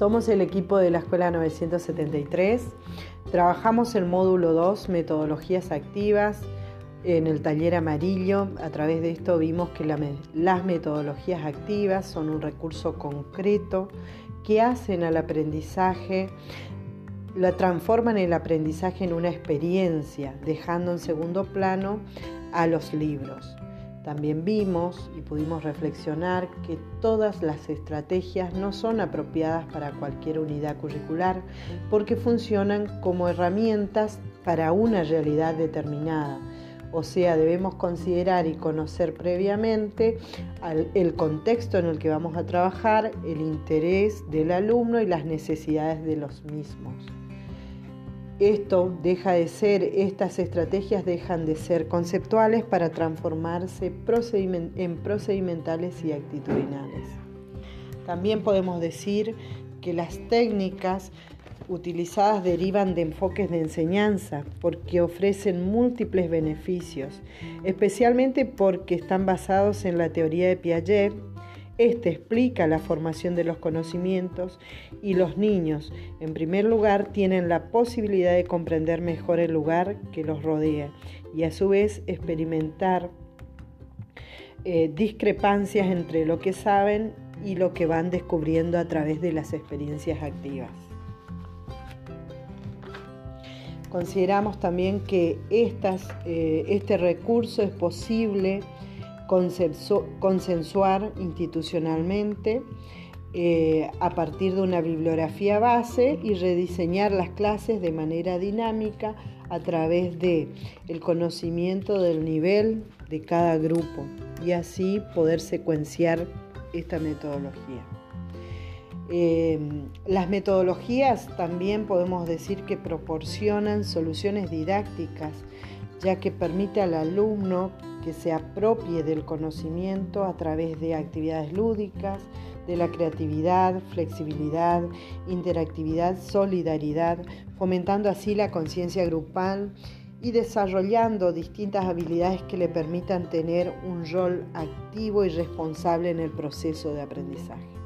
Somos el equipo de la Escuela 973. Trabajamos el módulo 2, metodologías activas, en el taller amarillo. A través de esto vimos que las metodologías activas son un recurso concreto que hacen al aprendizaje, la transforman el aprendizaje en una experiencia, dejando en segundo plano a los libros. También vimos y pudimos reflexionar que todas las estrategias no son apropiadas para cualquier unidad curricular porque funcionan como herramientas para una realidad determinada. O sea, debemos considerar y conocer previamente el contexto en el que vamos a trabajar, el interés del alumno y las necesidades de los mismos. Esto deja de ser, estas estrategias dejan de ser conceptuales para transformarse en procedimentales y actitudinales. También podemos decir que las técnicas utilizadas derivan de enfoques de enseñanza porque ofrecen múltiples beneficios, especialmente porque están basados en la teoría de Piaget este explica la formación de los conocimientos y los niños, en primer lugar, tienen la posibilidad de comprender mejor el lugar que los rodea y a su vez experimentar eh, discrepancias entre lo que saben y lo que van descubriendo a través de las experiencias activas. Consideramos también que eh, este recurso es posible consensuar institucionalmente eh, a partir de una bibliografía base y rediseñar las clases de manera dinámica a través de el conocimiento del nivel de cada grupo y así poder secuenciar esta metodología. Em, las metodologías también podemos decir que proporcionan soluciones didácticas, ya que permite al alumno que se apropie del conocimiento a través de actividades lúdicas, de la creatividad, flexibilidad, interactividad, solidaridad, fomentando así la conciencia grupal y desarrollando distintas habilidades que le permitan tener un rol activo y responsable en el proceso de aprendizaje.